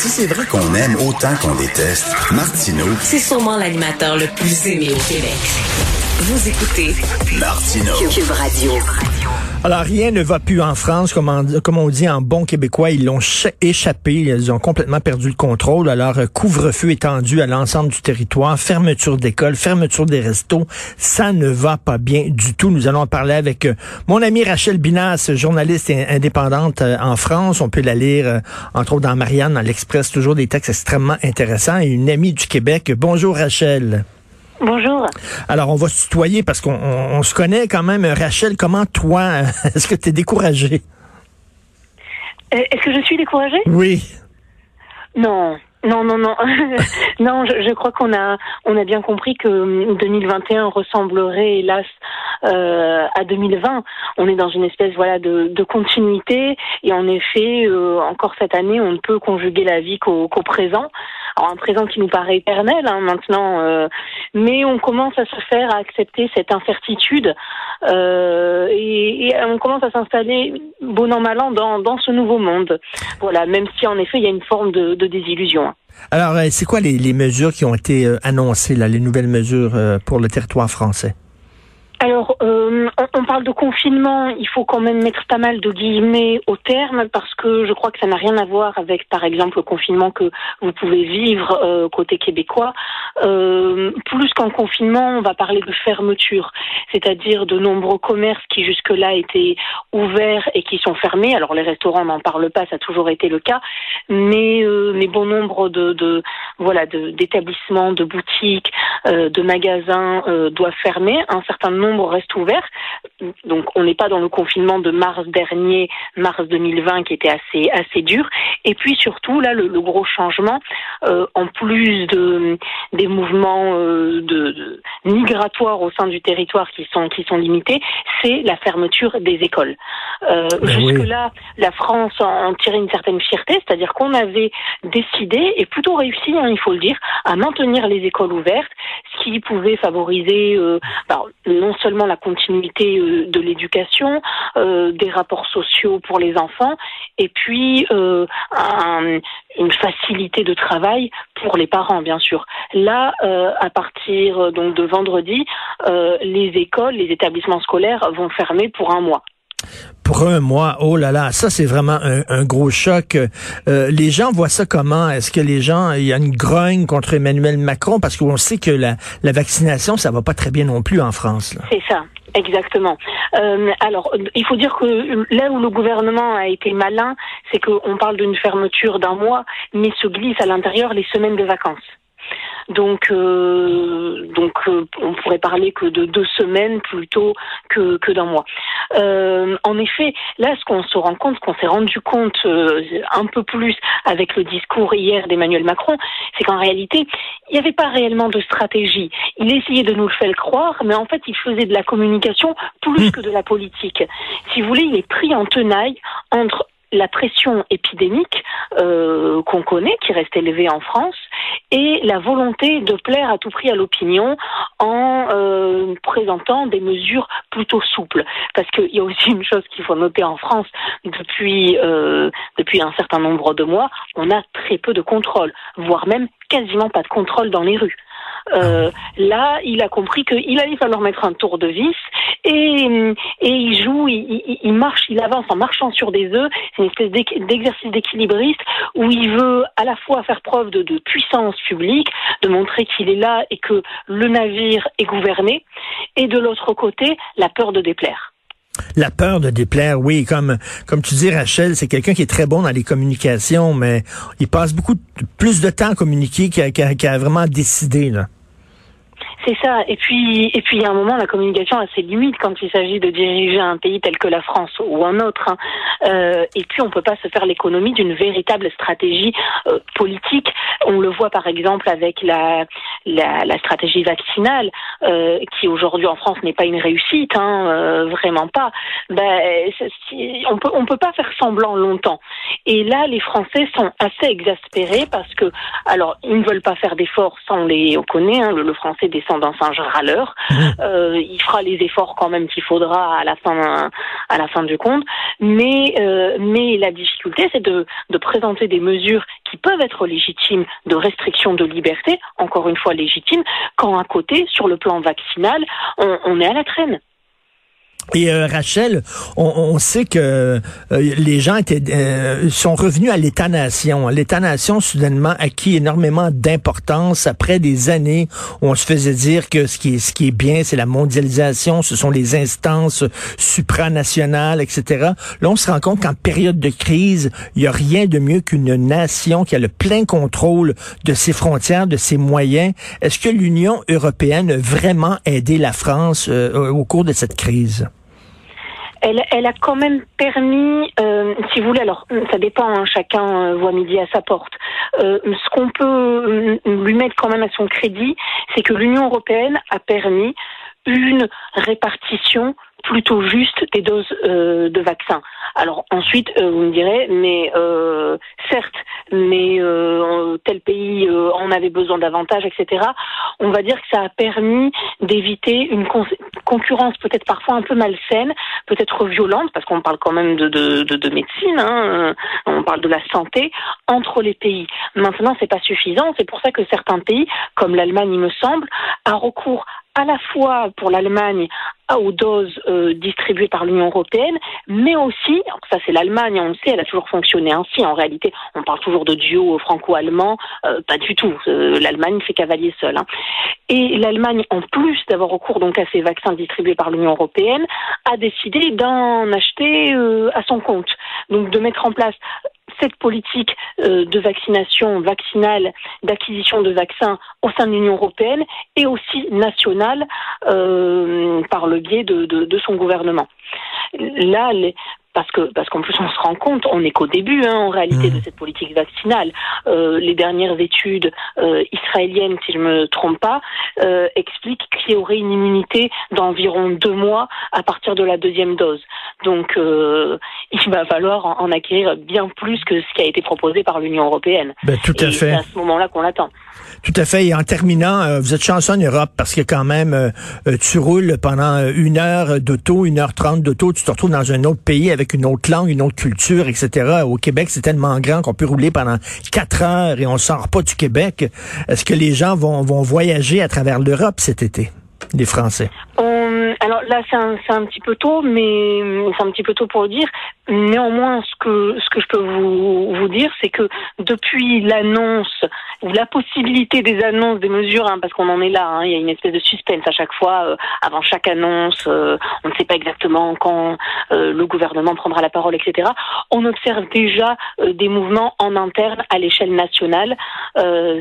Si c'est vrai qu'on aime autant qu'on déteste, Martineau, C'est sûrement l'animateur le plus aimé au Québec. Vous écoutez Martineau. Cube Radio. Alors, rien ne va plus en France, comme on, dit en bon québécois, ils l'ont cha- échappé, ils ont complètement perdu le contrôle. Alors, euh, couvre-feu étendu à l'ensemble du territoire, fermeture d'écoles, fermeture des restos, ça ne va pas bien du tout. Nous allons en parler avec euh, mon amie Rachel Binas, journaliste indépendante euh, en France. On peut la lire, entre autres, dans Marianne, dans l'Express, toujours des textes extrêmement intéressants, et une amie du Québec. Bonjour, Rachel. Bonjour. Alors, on va se tutoyer parce qu'on on- on se connaît quand même. Rachel, comment toi, est-ce que tu es découragée? Euh, Est-ce que je suis découragée? Oui. Non. Non, non, non. non, je, je crois qu'on a, on a bien compris que hum, 2021 ressemblerait, hélas, euh, à 2020. On est dans une espèce, voilà, de, de continuité. Et en effet, euh, encore cette année, on ne peut conjuguer la vie qu'au qu'au présent. Un présent qui nous paraît éternel hein, maintenant, euh, mais on commence à se faire à accepter cette incertitude euh, et, on commence à s'installer bon an mal an dans, dans ce nouveau monde. Voilà, même si en effet il y a une forme de, désillusion. Alors, euh, c'est quoi les, mesures qui ont été annoncées, les nouvelles mesures pour le territoire français? Alors, euh, on, parle de confinement, il faut quand même mettre pas mal de guillemets au terme parce que je crois que ça n'a rien à voir avec, par exemple, le confinement que vous pouvez vivre euh, côté québécois. Euh, plus qu'un confinement, on va parler de fermeture, c'est-à-dire de nombreux commerces qui jusque-là étaient ouverts et qui sont fermés. Alors les restaurants n'en parlent pas, ça a toujours été le cas, mais euh, mais bon nombre de, de voilà de- d'établissements, de, boutiques, euh, de magasins euh, doivent fermer. Un certain nombre restent ouverts. Donc on n'est pas dans le confinement de mars dernier, mars 2020 qui était assez assez dur. Et puis surtout là le, le gros changement, euh, en plus de des mouvements euh, de, de migratoires au sein du territoire qui sont qui sont limités, c'est la fermeture des écoles. Euh, Ben. Jusque là, la France en, en tirait une certaine fierté, c'est-à-dire qu'on avait décidé et plutôt réussi, hein, il faut le dire, à maintenir les écoles ouvertes, ce qui pouvait favoriser euh, bah, non seulement la continuité euh, de l'éducation, euh, des rapports sociaux pour les enfants, et puis euh, un- une facilité de travail pour les parents, bien sûr. Là, à partir donc de vendredi, les écoles, les établissements scolaires vont fermer pour un mois. Pour un oh là là, ça c'est vraiment un, gros choc. Euh, les gens voient ça comment? Est-ce que les gens, il y a une grogne contre Emmanuel Macron? Parce qu'on sait que la, la vaccination, ça va pas très bien non plus en France. C'est ça, exactement. Euh, alors, il faut dire que là où le gouvernement a été malin, c'est qu'on parle d'une fermeture d'un mois, mais se glissent à l'intérieur les semaines de vacances. Donc, euh, donc euh, on pourrait parler que de deux semaines plutôt que, que d'un mois. Euh, en effet, là, ce qu'on se rend compte, qu'on s'est rendu compte euh, un peu plus avec le discours hier d'Emmanuel Macron, c'est qu'en réalité, il n'y avait pas réellement de stratégie. Il essayait de nous le faire croire, mais en fait, il faisait de la communication plus que de la politique. Si vous voulez, il est pris en tenaille entre la pression épidémique euh, qu'on connaît, qui reste élevée en France, et la volonté de plaire à tout prix à l'opinion en euh, présentant des mesures plutôt souples. Parce qu'il y a aussi une chose qu'il faut noter en France depuis euh, depuis un certain nombre de mois, on a très peu de contrôle, voire même quasiment pas de contrôle dans les rues. Euh, là, il a compris qu'il allait falloir mettre un tour de vis et, et il joue, il, marche, il avance en marchant sur des œufs. C'est une espèce d'exercice d'équilibriste où il veut à la fois faire preuve de, puissance publique, de montrer qu'il est là et que le navire est gouverné, et de l'autre côté, la peur de déplaire. La peur de déplaire, oui, comme comme tu dis, Rachel, c'est quelqu'un qui est très bon dans les communications, mais il passe beaucoup plus de temps à communiquer qu'à vraiment décider. Là. C'est ça. Et puis, et puis, il y a un moment, la communication a ses limites quand il s'agit de diriger un pays tel que la France ou un autre. hein. Euh, et puis, on peut pas se faire l'économie d'une véritable stratégie euh, politique. On le voit par exemple avec la la, la stratégie vaccinale, euh, qui aujourd'hui en France n'est pas une réussite, hein, euh, vraiment pas. Ben, on peut on peut pas faire semblant longtemps. Et là, les Français sont assez exaspérés parce que, alors, ils ne veulent pas faire d'efforts, on les on connaît, hein, le, le français descend d'un singe râleur. Mmh. Euh, il fera les efforts quand même qu'il faudra à la fin à la fin du compte, mais mais la difficulté c'est de de présenter des mesures qui peuvent être légitimes de restriction de liberté, encore une fois légitimes, quand à côté sur le plan vaccinal on est à la traîne. Et euh, Rachel, on, sait que euh, les gens étaient euh, sont revenus à l'État-nation. L'État-nation soudainement acquis énormément d'importance après des années où on se faisait dire que ce qui est ce qui est bien, c'est la mondialisation, ce sont les instances supranationales, etc. Là, on se rend compte qu'en période de crise, il y a rien de mieux qu'une nation qui a le plein contrôle de ses frontières, de ses moyens. Est-ce que l'Union européenne a vraiment aidé la France au cours de cette crise? Elle, elle a quand même permis, euh, si vous voulez, alors ça dépend, hein, chacun euh, voit midi à sa porte. Euh, ce qu'on peut lui mettre quand même à son crédit, c'est que l'Union européenne a permis une répartition plutôt juste des doses euh, de vaccins. Alors ensuite, euh, vous me direz, mais euh, certes, mais tel pays en avait besoin davantage, etc. On va dire que ça a permis d'éviter une concurrence peut-être parfois un peu malsaine, peut-être violente, parce qu'on parle quand même de, de, de, de médecine, hein, on parle de la santé entre les pays. Maintenant, c'est pas suffisant. C'est pour ça que certains pays, comme l'Allemagne, il me semble, a recours à la fois pour l'Allemagne aux doses euh, distribuées par l'Union européenne, mais aussi, ça c'est l'Allemagne, on le sait, elle a toujours fonctionné ainsi. En réalité, on parle toujours de duo franco-allemand, euh, pas du tout. Euh, L'Allemagne fait cavalier seul. Hein. Et l'Allemagne, en plus d'avoir recours donc à ces vaccins distribués par l'Union européenne, a décidé d'en acheter à son compte. Donc de mettre en place cette politique euh, de vaccination vaccinale, d'acquisition de vaccins au sein de l'Union européenne et aussi nationale euh, par le biais de, de, son gouvernement. Là, les, parce que parce qu'en plus on se rend compte, on n'est qu'au début hein, en réalité mmh. de cette politique vaccinale. Euh, les dernières études euh, israéliennes, si je me trompe pas, euh, expliquent qu'il y aurait une immunité d'environ deux mois à partir de la deuxième dose. Donc il va falloir en, acquérir bien plus que ce qui a été proposé par l'Union européenne. Ben, tout à Et fait. C'est à ce moment-là qu'on l'attend. Tout à fait. Et en terminant, vous êtes chanceux en Europe parce que quand même, tu roules pendant une heure d'auto, une heure trente d'auto, tu te retrouves dans un autre pays avec une autre langue, une autre culture, etc. Au Québec, c'est tellement grand qu'on peut rouler pendant quatre heures et on sort pas du Québec. Est-ce que les gens vont, vont voyager à travers l'Europe cet été, les Français? Alors là, c'est un, un, petit peu tôt, mais c'est un petit peu tôt pour le dire. Néanmoins, ce que ce que je peux vous vous dire, c'est que depuis l'annonce la possibilité des annonces des mesures, hein, parce qu'on en est là, hein, il y a une espèce de suspense à chaque fois euh, avant chaque annonce. Euh, on ne sait pas exactement quand euh, le gouvernement prendra la parole, etc. On observe déjà des mouvements en interne à l'échelle nationale,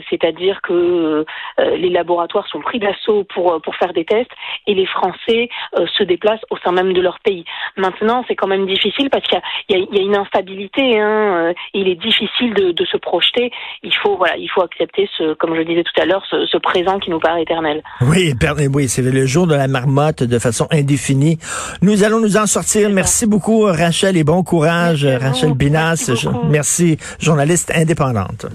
c'est-à-dire que les laboratoires sont pris d'assaut pour pour faire des tests et les Français se déplacent au sein même de leur pays. Maintenant, c'est quand même difficile parce qu'il il y, a, une instabilité. Hein, euh, il est difficile de, se projeter. Il faut, voilà, il faut accepter ce, comme je disais tout à l'heure, ce, présent qui nous paraît éternel. Oui, oui, c'est le jour de la marmotte de façon indéfinie. Nous allons nous en sortir. Merci beaucoup, Rachel, et bon courage, Rachel Binas. merci, journaliste indépendante.